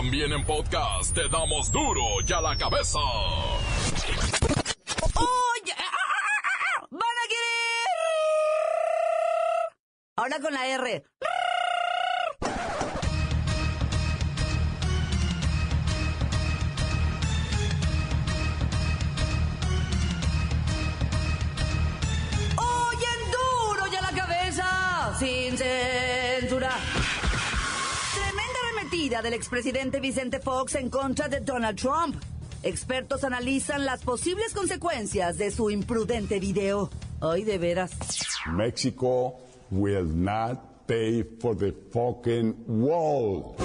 También en podcast te damos duro y a la cabeza. ¡Oye! ¡Van a querer! Ahora con la R. del expresidente Vicente Fox en contra de Donald Trump. Expertos analizan las posibles consecuencias de su imprudente video. Ay, de veras. Mexico will not pay for the fucking wall.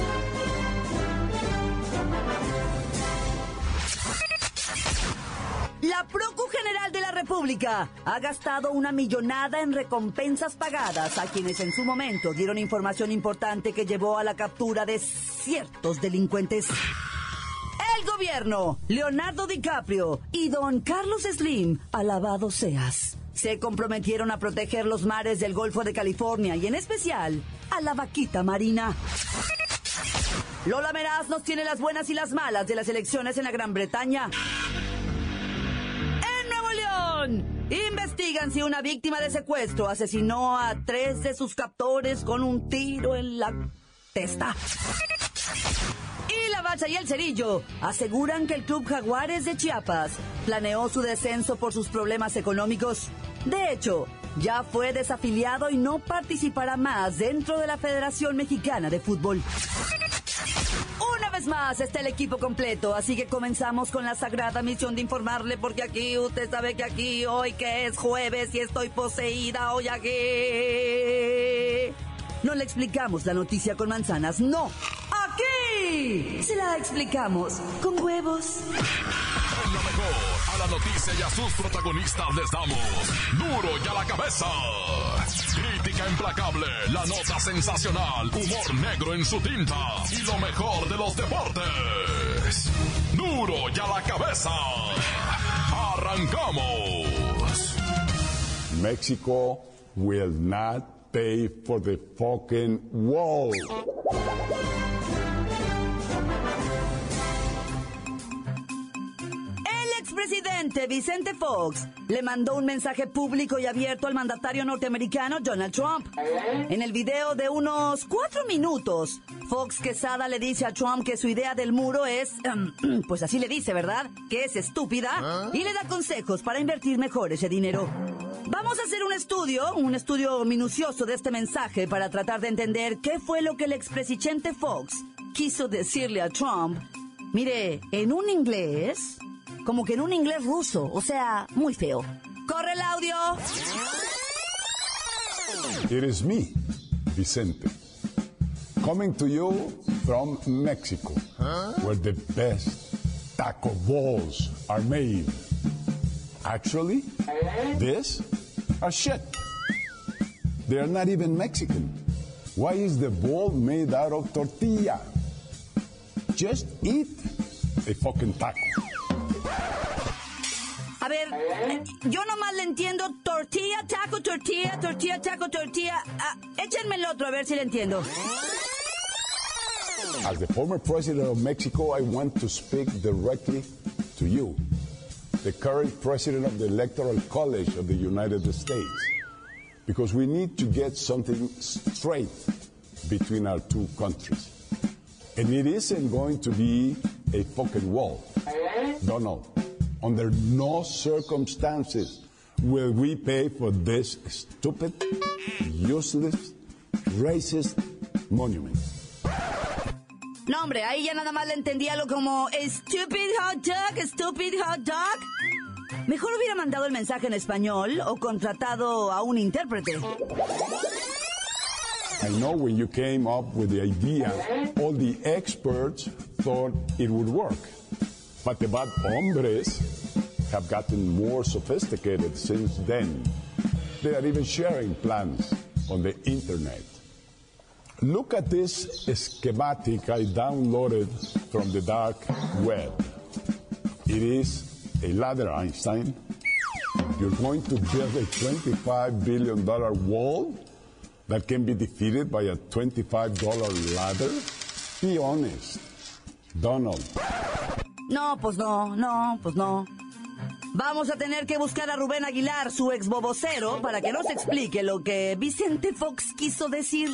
La Procu General de la República ha gastado una millonada en recompensas pagadas a quienes en su momento dieron información importante que llevó a la captura de ciertos delincuentes. El gobierno, Leonardo DiCaprio y don Carlos Slim, alabado seas, se comprometieron a proteger los mares del Golfo de California y en especial a la vaquita marina. Lola Meraz nos tiene las buenas y las malas de las elecciones en la Gran Bretaña. Investigan si una víctima de secuestro asesinó a tres de sus captores con un tiro en la testa. Y la Bacha y el Cerillo aseguran que el Club Jaguares de Chiapas planeó su descenso por sus problemas económicos. De hecho, ya fue desafiliado y no participará más dentro de la Federación Mexicana de Fútbol. Vez más está el equipo completo, así que comenzamos con la sagrada misión de informarle, porque aquí usted sabe que aquí hoy que es jueves y estoy poseída hoy aquí. No le explicamos la noticia con manzanas, no. Aquí se la explicamos con huevos. La noticia y a sus protagonistas les damos duro y a la cabeza. Crítica implacable, la nota sensacional, humor negro en su tinta y lo mejor de los deportes. Duro y a la cabeza. Arrancamos. Mexico will not pay for the fucking wall. El expresidente Vicente Fox le mandó un mensaje público y abierto al mandatario norteamericano Donald Trump. En el video de unos cuatro minutos, Fox Quesada le dice a Trump que su idea del muro es, em, pues así le dice, ¿verdad? Que es estúpida y le da consejos para invertir mejor ese dinero. Vamos a hacer un estudio, un estudio minucioso de este mensaje para tratar de entender qué fue lo que el expresidente Fox quiso decirle a Trump Mire, en un inglés, como que en un inglés ruso, o sea, muy feo. ¡Corre el audio! Is me, Vicente, coming to you from Mexico, where the best taco balls are made. Actually, this are shit. They are not even Mexican. Why is the ball made out of tortilla? Just eat a fucking taco. A ver, eh, yo nomás le entiendo tortilla, taco, tortilla, tortilla, taco, tortilla. Ah, échenme el otro a ver si le entiendo. As the former president of Mexico, I want to speak directly to you, the current president of the Electoral College of the United States, because we need to get something straight between our two countries. And it isn't going to be a fucking wall. No. Under no circumstances will we pay for this stupid, useless, racist monument. No, hombre, ahí ya nada más le entendía lo como stupid hot dog, stupid hot dog. Mejor hubiera mandado el mensaje en español o contratado a un intérprete. I know when you came up with the idea, all the experts thought it would work. But the bad hombres have gotten more sophisticated since then. They are even sharing plans on the internet. Look at this schematic I downloaded from the dark web. It is a ladder, Einstein. You're going to build a $25 billion wall that can be defeated by a $25 ladder? Be honest. Donald. No, pues no, no, pues no. Vamos a tener que buscar a Rubén Aguilar, su ex bobocero, para que nos explique lo que Vicente Fox quiso decir.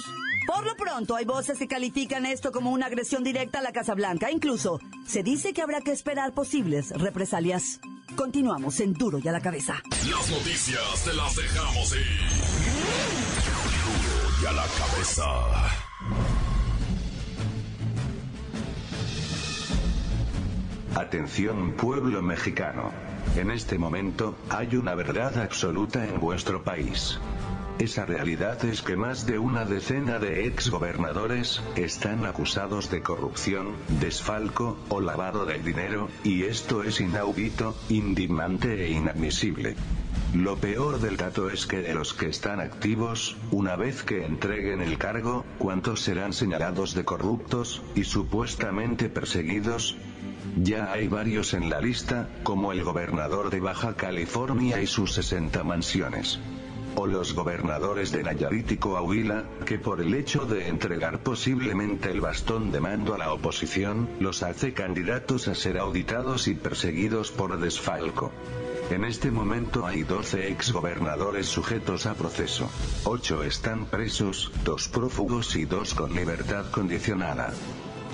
Por lo pronto, hay voces que califican esto como una agresión directa a la Casa Blanca. Incluso se dice que habrá que esperar posibles represalias. Continuamos en Duro y a la cabeza. Las noticias te las dejamos ir. Duro y a la cabeza. Atención pueblo mexicano. En este momento, hay una verdad absoluta en vuestro país. Esa realidad es que más de una decena de exgobernadores están acusados de corrupción, desfalco o lavado de dinero, y esto es inaudito, indignante e inadmisible. Lo peor del dato es que de los que están activos, una vez que entreguen el cargo, ¿cuántos serán señalados de corruptos y supuestamente perseguidos? Ya hay varios en la lista, como el gobernador de Baja California y sus 60 mansiones. O los gobernadores de Nayarit y Coahuila, que por el hecho de entregar posiblemente el bastón de mando a la oposición, los hace candidatos a ser auditados y perseguidos por desfalco. En este momento hay 12 exgobernadores sujetos a proceso. 8 están presos, 2 prófugos y 2 con libertad condicionada.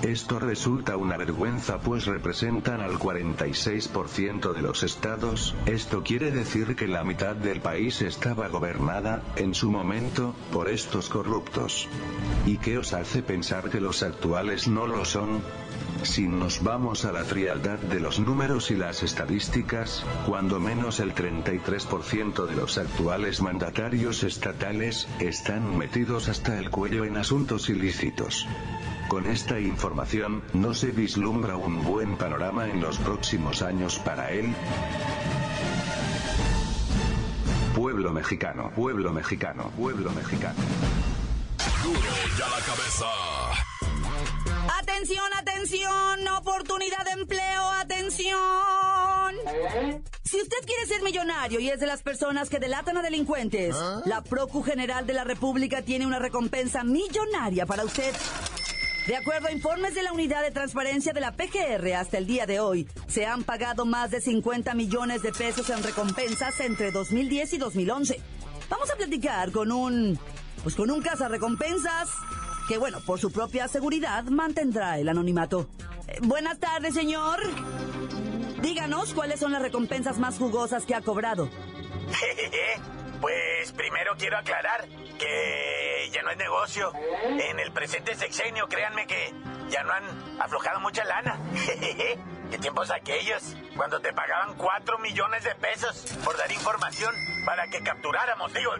Esto resulta una vergüenza pues representan al 46% de los estados, esto quiere decir que la mitad del país estaba gobernada, en su momento, por estos corruptos. ¿Y qué os hace pensar que los actuales no lo son? Si nos vamos a la frialdad de los números y las estadísticas, cuando menos el 33% de los actuales mandatarios estatales, están metidos hasta el cuello en asuntos ilícitos. Con esta información, no se vislumbra un buen panorama en los próximos años para él. Pueblo mexicano, pueblo mexicano, pueblo mexicano. Duro y a la cabeza. Atención, atención, oportunidad de empleo, atención. Si usted quiere ser millonario y es de las personas que delatan a delincuentes, la Procu General de la República tiene una recompensa millonaria para usted. De acuerdo a informes de la Unidad de Transparencia de la PGR, hasta el día de hoy se han pagado más de 50 millones de pesos en recompensas entre 2010 y 2011. Vamos a platicar con un, pues con un recompensas que, bueno, por su propia seguridad mantendrá el anonimato. Eh, buenas tardes, señor. Díganos cuáles son las recompensas más jugosas que ha cobrado. Pues primero quiero aclarar que ya no es negocio. En el presente sexenio, créanme que ya no han aflojado mucha lana. ¿Qué tiempos aquellos? Cuando te pagaban 4 millones de pesos por dar información para que capturáramos, digo,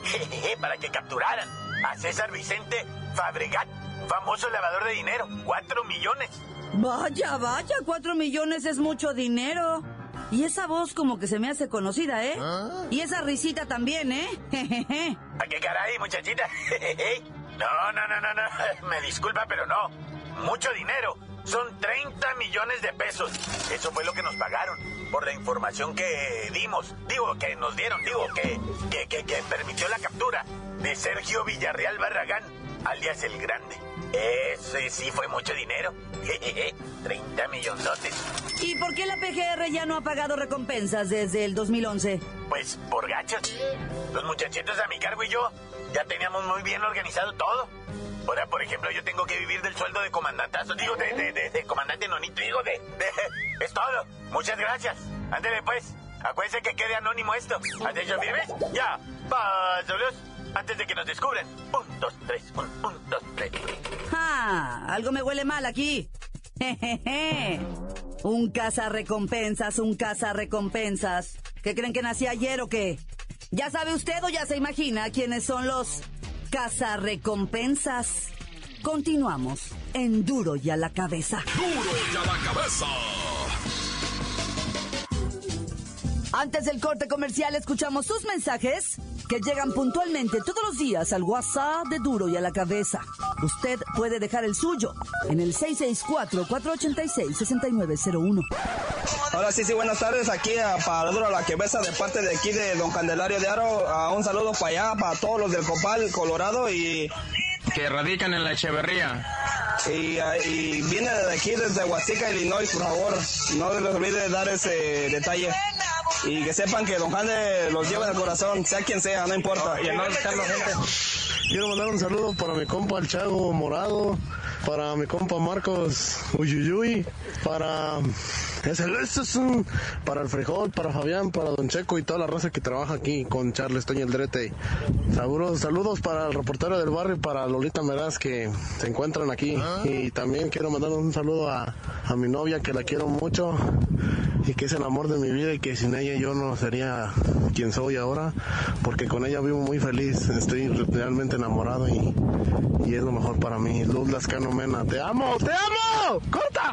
para que capturaran a César Vicente Fabregat, famoso lavador de dinero. 4 millones. Vaya, vaya, 4 millones es mucho dinero. Y esa voz como que se me hace conocida, ¿eh? ¿Ah? Y esa risita también, ¿eh? ¿A qué caray, muchachita? no, no, no, no, no. Me disculpa, pero no. Mucho dinero. Son 30 millones de pesos. Eso fue lo que nos pagaron por la información que dimos. Digo, que nos dieron. Digo, que, que, que, que permitió la captura de Sergio Villarreal Barragán, alias El Grande. Ese sí fue mucho dinero. 30 ¿Y por qué la PGR ya no ha pagado recompensas desde el 2011? Pues por gachos. Los muchachitos a mi cargo y yo ya teníamos muy bien organizado todo. Ahora, por ejemplo, yo tengo que vivir del sueldo de comandantazo. Digo, de, de, de, comandante nonito. Digo, de, de... Es todo. Muchas gracias. Ándele, pues. Acuérdense que quede anónimo esto. ¿Atención firmes? Ya. Pásalos antes de que nos descubran. Un, dos, tres, un, un, dos, tres. ¡Ja! Algo me huele mal aquí. Jejeje. Un caza recompensas, un caza recompensas. ¿Qué creen que nací ayer o qué? ¿Ya sabe usted o ya se imagina quiénes son los caza recompensas? Continuamos en Duro y a la cabeza. Duro y a la cabeza. Antes del corte comercial escuchamos sus mensajes que llegan puntualmente todos los días al WhatsApp de Duro y a la cabeza. Usted puede dejar el suyo en el 664-486-6901. Hola, sí, sí, buenas tardes. Aquí para Duro a la cabeza de parte de aquí de Don Candelario de Aro. un saludo para allá, para todos los del Copal, Colorado y... Que radican en la Echeverría. Y, ah, y viene de aquí, desde Huasica, Illinois, por favor. No les olvide dar ese detalle. Y que sepan que Don Jande los lleva en el corazón, sea quien sea, no importa. Y no buscarlo gente. Quiero mandar un saludo para mi compa el Chago Morado, para mi compa Marcos Uyuyuy, para es el, es un, para el frijol, para Fabián, para Don Checo y toda la raza que trabaja aquí con Charles Toño el Drete. Saludos, saludos para el reportero del barrio y para Lolita Meraz que se encuentran aquí. Y también quiero mandar un saludo a, a mi novia que la quiero mucho y que es el amor de mi vida y que sin ella yo no sería quien soy ahora, porque con ella vivo muy feliz, estoy realmente enamorado y, y es lo mejor para mí. Luz Lascano Mena, te amo, te amo, corta.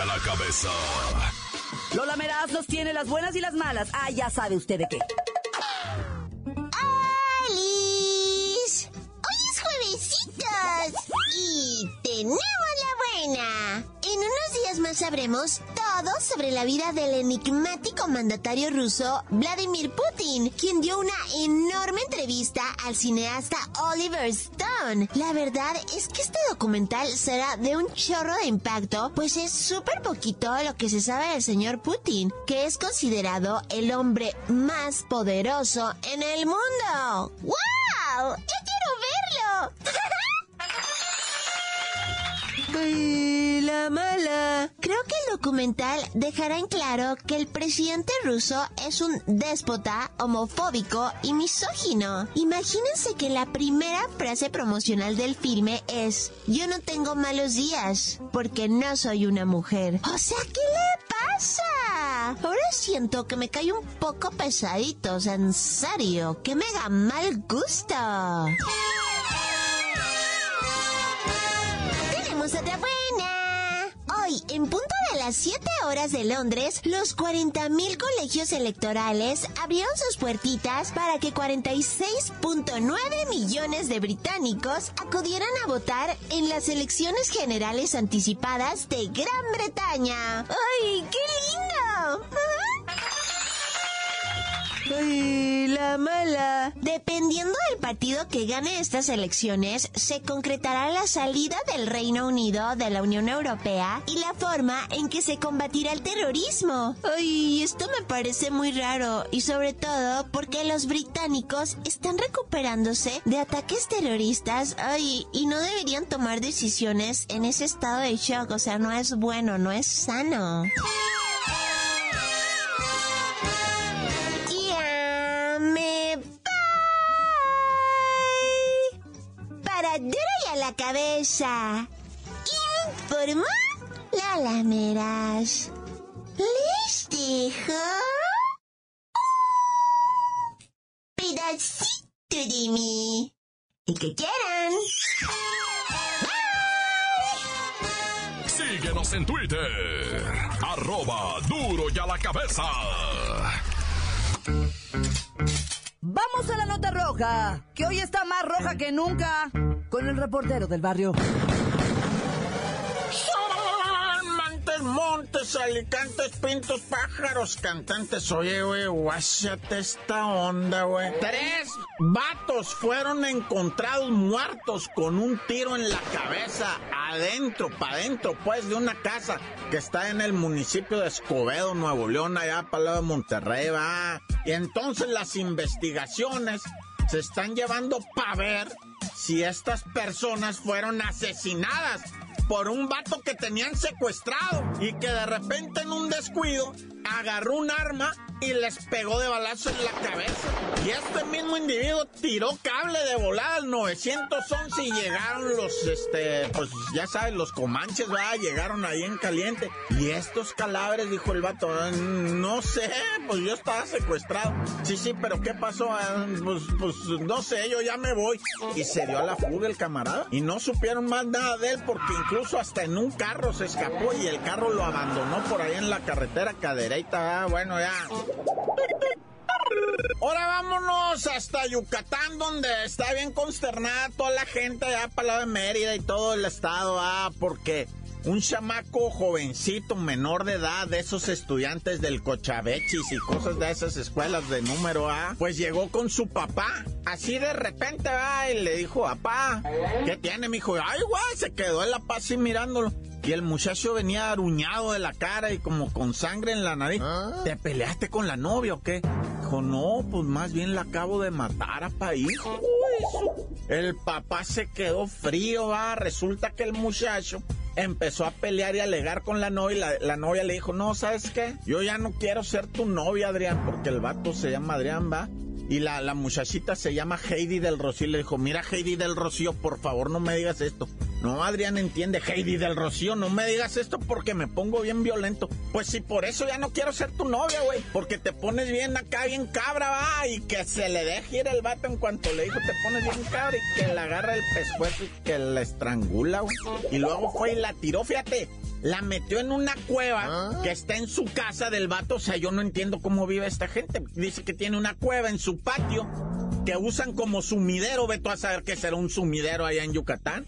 a la cabeza. Lola Meraz nos tiene las buenas y las malas. Ah, ya sabe usted de qué. ¡Alice! Hoy es juevesitos y tenemos la buena. En unos días más sabremos sobre la vida del enigmático mandatario ruso Vladimir Putin, quien dio una enorme entrevista al cineasta Oliver Stone. La verdad es que este documental será de un chorro de impacto, pues es súper poquito lo que se sabe del señor Putin, que es considerado el hombre más poderoso en el mundo. ¡Wow! ¡Yo quiero verlo! La mala. Creo que el documental dejará en claro que el presidente ruso es un déspota, homofóbico y misógino. Imagínense que la primera frase promocional del filme es, yo no tengo malos días, porque no soy una mujer. O sea, ¿qué le pasa? Ahora siento que me cae un poco pesadito, en serio, que mega mal gusto. En punto de las 7 horas de Londres, los 40.000 colegios electorales abrieron sus puertitas para que 46.9 millones de británicos acudieran a votar en las elecciones generales anticipadas de Gran Bretaña. ¡Ay, qué lindo! ¡Ay, la mala! Dependiendo del partido que gane estas elecciones, se concretará la salida del Reino Unido de la Unión Europea y la forma en que se combatirá el terrorismo. ¡Ay, esto me parece muy raro! Y sobre todo porque los británicos están recuperándose de ataques terroristas. ¡Ay! Y no deberían tomar decisiones en ese estado de shock. O sea, no es bueno, no es sano. A la cabeza. Informó Lola Meras. Les dejo un pedacito de mí. Y que quieran. Síguenos en Twitter. Arroba duro y a la cabeza. Vamos a la nota roja, que hoy está más roja que nunca, con el reportero del barrio. Montes, montes, alicantes, pintos, pájaros, cantantes. Oye, güey, guáchate esta onda, güey. Tres vatos fueron encontrados muertos con un tiro en la cabeza, adentro, para adentro, pues, de una casa que está en el municipio de Escobedo, Nuevo León, allá para lado de Monterrey, va. Y entonces las investigaciones se están llevando para ver si estas personas fueron asesinadas por un vato que tenían secuestrado y que de repente en un descuido agarró un arma y les pegó de balazo en la cabeza. Y este mismo individuo tiró cable de volada al 911 y llegaron los, este, pues ya sabes, los comanches, va, llegaron ahí en caliente. Y estos cadáveres, dijo el vato, no sé, pues yo estaba secuestrado. Sí, sí, pero ¿qué pasó? Ah, pues, pues no sé, yo ya me voy. Y se dio a la fuga el camarada. Y no supieron más nada de él porque incluso hasta en un carro se escapó y el carro lo abandonó por ahí en la carretera cadereita. Ah, bueno, ya. Ahora vámonos hasta Yucatán, donde está bien consternada toda la gente allá para la de Mérida y todo el estado, ah, porque un chamaco jovencito, menor de edad, de esos estudiantes del Cochabechis y cosas de esas escuelas de número A, pues llegó con su papá. Así de repente, va, y le dijo, papá, ¿qué tiene, mi hijo? Ay, güey, se quedó en la paz así mirándolo. Y el muchacho venía aruñado de la cara y como con sangre en la nariz. ¿Ah? ¿Te peleaste con la novia o qué? Dijo, no, pues más bien la acabo de matar a país. El papá se quedó frío, va. Resulta que el muchacho empezó a pelear y a alegar con la novia. Y la, la novia le dijo, no, ¿sabes qué? Yo ya no quiero ser tu novia, Adrián, porque el vato se llama Adrián, va. Y la, muchachita se llama Heidi del Rocío. Le dijo, mira Heidi del Rocío, por favor no me digas esto. No, Adrián entiende, Heidi del Rocío, no me digas esto porque me pongo bien violento. Pues si por eso ya no quiero ser tu novia, güey. Porque te pones bien acá, bien cabra, va. Y que se le deje ir el vato en cuanto le dijo, te pones bien cabra. Y que le agarra el pescuezo y que la estrangula, güey. Y luego fue y la tiró, fíjate. La metió en una cueva que está en su casa del vato. O sea, yo no entiendo cómo vive esta gente. Dice que tiene una cueva en su patio que usan como sumidero. Ve tú a saber qué será un sumidero allá en Yucatán.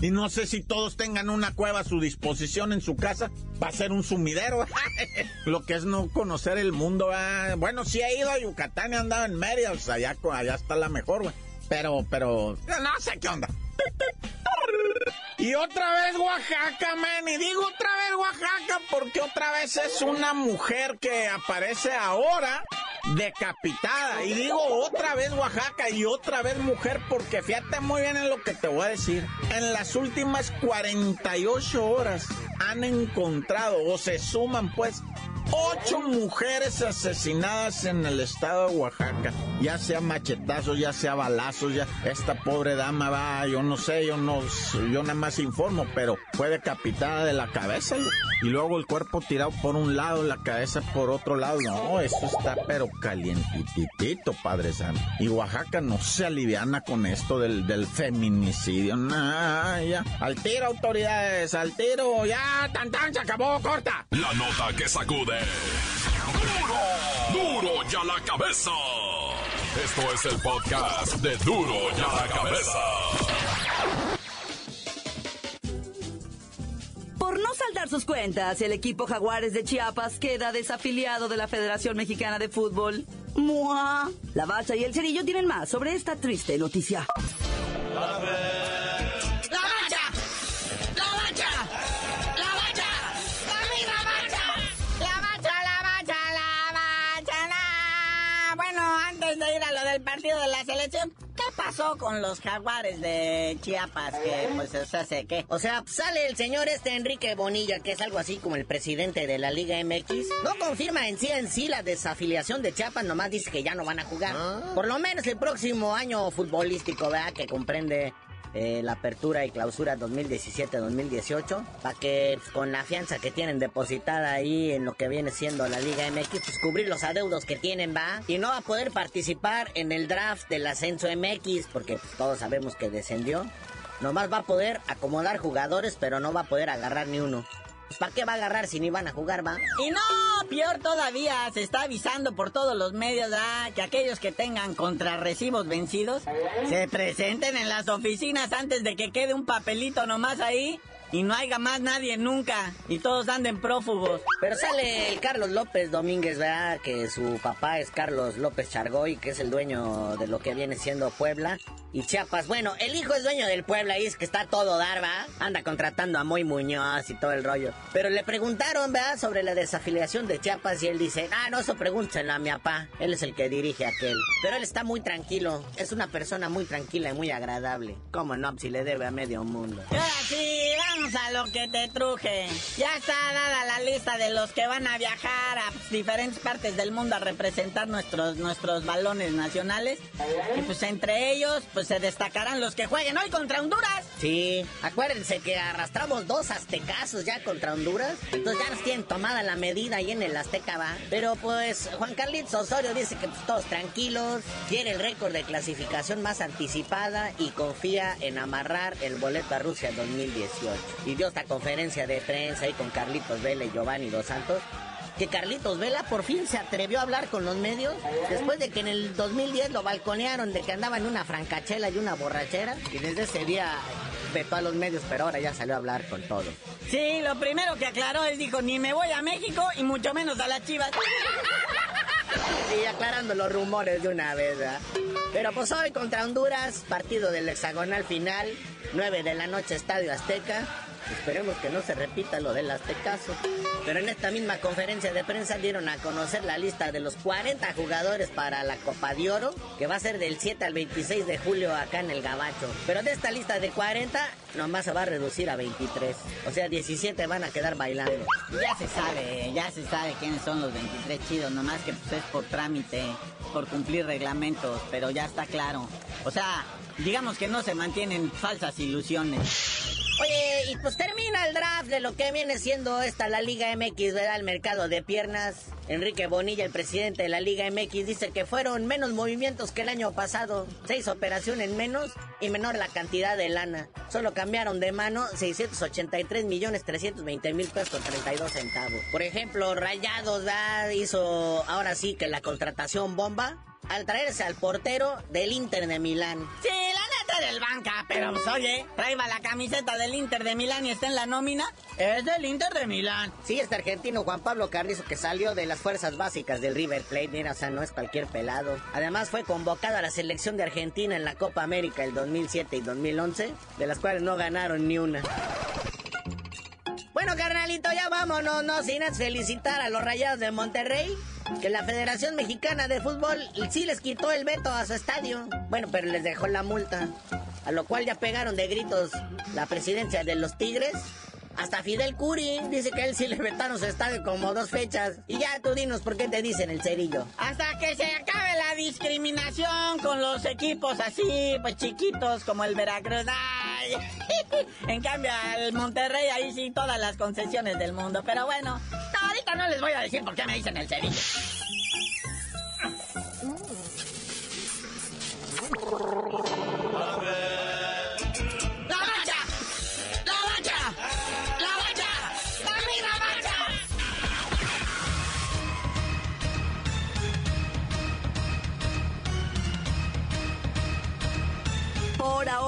Y no sé si todos tengan una cueva a su disposición en su casa. Va a ser un sumidero. Lo que es no conocer el mundo. ah. Bueno, sí he ido a Yucatán y he andado en Mérida. O sea, allá, allá está la mejor, güey. Pero, pero, no sé qué onda. Y otra vez Oaxaca, man. Y digo otra vez Oaxaca porque otra vez es una mujer que aparece ahora decapitada. Y digo otra vez Oaxaca y otra vez mujer porque fíjate muy bien en lo que te voy a decir. En las últimas 48 horas han encontrado o se suman pues ocho mujeres asesinadas en el estado de Oaxaca. Ya sea machetazos, ya sea balazos, ya esta pobre dama va, yo no sé, yo no, yo nada más informo, pero fue decapitada de la cabeza y luego el cuerpo tirado por un lado, la cabeza por otro lado. No, eso está pero calientitito, Padre Santo. Y Oaxaca no se aliviana con esto del, del feminicidio. Nah, ya. Al tiro, autoridades, al tiro, ya, tan tan, se acabó, corta. La nota que sacude. ¡Duro! ¡Duro ya la cabeza! Esto es el podcast de Duro ya la cabeza. Por no saldar sus cuentas, el equipo Jaguares de Chiapas queda desafiliado de la Federación Mexicana de Fútbol. ¡Mua! La Bacha y el Cerillo tienen más sobre esta triste noticia. ¡La partido de la selección, ¿qué pasó con los jaguares de Chiapas? Que, pues, o sea, qué. O sea, sale el señor este Enrique Bonilla, que es algo así como el presidente de la Liga MX. No confirma en sí en sí la desafiliación de Chiapas, nomás dice que ya no van a jugar. Por lo menos el próximo año futbolístico, ¿verdad? Que comprende eh, la apertura y clausura 2017-2018. Para que con la fianza que tienen depositada ahí en lo que viene siendo la Liga MX, pues cubrir los adeudos que tienen, ¿va? Y no va a poder participar en el draft del ascenso MX, porque pues, todos sabemos que descendió. Nomás va a poder acomodar jugadores, pero no va a poder agarrar ni uno. ¿Para qué va a agarrar si ni van a jugar, va? Y no, peor todavía, se está avisando por todos los medios ah, que aquellos que tengan contrarrecibos vencidos se presenten en las oficinas antes de que quede un papelito nomás ahí y no haya más nadie nunca y todos anden prófugos. Pero sale el Carlos López Domínguez, ¿verdad? Que su papá es Carlos López Chargoy, que es el dueño de lo que viene siendo Puebla y Chiapas. Bueno, el hijo es dueño del Puebla y es que está todo dar, ¿va? Anda contratando a Moy Muñoz y todo el rollo. Pero le preguntaron, ¿verdad? Sobre la desafiliación de Chiapas y él dice, ah, no, eso pregúntenselo a mi papá. Él es el que dirige aquel. Pero él está muy tranquilo. Es una persona muy tranquila y muy agradable. ¿Cómo no? Si le debe a medio mundo. Ahora sí, a lo que te truje. Ya está dada la lista de los que van a viajar a diferentes partes del mundo a representar nuestros, nuestros balones nacionales. Y pues entre ellos, pues se destacarán los que jueguen hoy contra Honduras. Sí, acuérdense que arrastramos dos aztecazos ya contra Honduras. Entonces ya nos tienen tomada la medida ahí en el Azteca, va. Pero pues Juan Carlitos Osorio dice que pues, todos tranquilos, quiere el récord de clasificación más anticipada y confía en amarrar el boleto a Rusia 2018. Y dio esta conferencia de prensa ahí con Carlitos Vela y Giovanni Dos Santos que Carlitos Vela por fin se atrevió a hablar con los medios después de que en el 2010 lo balconearon de que andaba en una francachela y una borrachera y desde ese día vetó a los medios, pero ahora ya salió a hablar con todo. Sí, lo primero que aclaró es dijo, ni me voy a México y mucho menos a las chivas. Y aclarando los rumores de una vez, ¿verdad? Pero pues hoy contra Honduras, partido del hexagonal final, 9 de la noche, Estadio Azteca. Esperemos que no se repita lo del Aztecaso. Pero en esta misma conferencia de prensa dieron a conocer la lista de los 40 jugadores para la Copa de Oro, que va a ser del 7 al 26 de julio acá en el Gabacho. Pero de esta lista de 40, nomás se va a reducir a 23. O sea, 17 van a quedar bailando. Ya se sabe, ya se sabe quiénes son los 23 chidos, nomás que pues es por trámite, por cumplir reglamentos, pero ya está claro. O sea, digamos que no se mantienen falsas ilusiones. Oye, y pues termina el draft de lo que viene siendo esta la Liga MX, ¿verdad? El mercado de piernas. Enrique Bonilla, el presidente de la Liga MX, dice que fueron menos movimientos que el año pasado. Seis operaciones menos y menor la cantidad de lana. Solo cambiaron de mano 683 millones 320 mil pesos con 32 centavos. Por ejemplo, Rayados ¿verdad? hizo ahora sí que la contratación bomba al traerse al portero del Inter de Milán. Sí, del banca, pero pues oye, traiba la camiseta del Inter de Milán y está en la nómina. Es del Inter de Milán. Sí, este argentino Juan Pablo Carrizo que salió de las fuerzas básicas del River Plate, mira, o sea, no es cualquier pelado. Además fue convocado a la selección de Argentina en la Copa América el 2007 y 2011, de las cuales no ganaron ni una. Bueno, carnalito, ya vámonos, no sin felicitar a los Rayados de Monterrey, que la Federación Mexicana de Fútbol sí les quitó el veto a su estadio. Bueno, pero les dejó la multa, a lo cual ya pegaron de gritos la presidencia de los Tigres. Hasta Fidel Curi dice que él sí le vetaron su estadio como dos fechas. Y ya tú dinos por qué te dicen el cerillo. Hasta que se acabe la discriminación con los equipos así, pues chiquitos como el Veracruz. En cambio, al Monterrey ahí sí todas las concesiones del mundo. Pero bueno, no, ahorita no les voy a decir por qué me dicen el cerillo.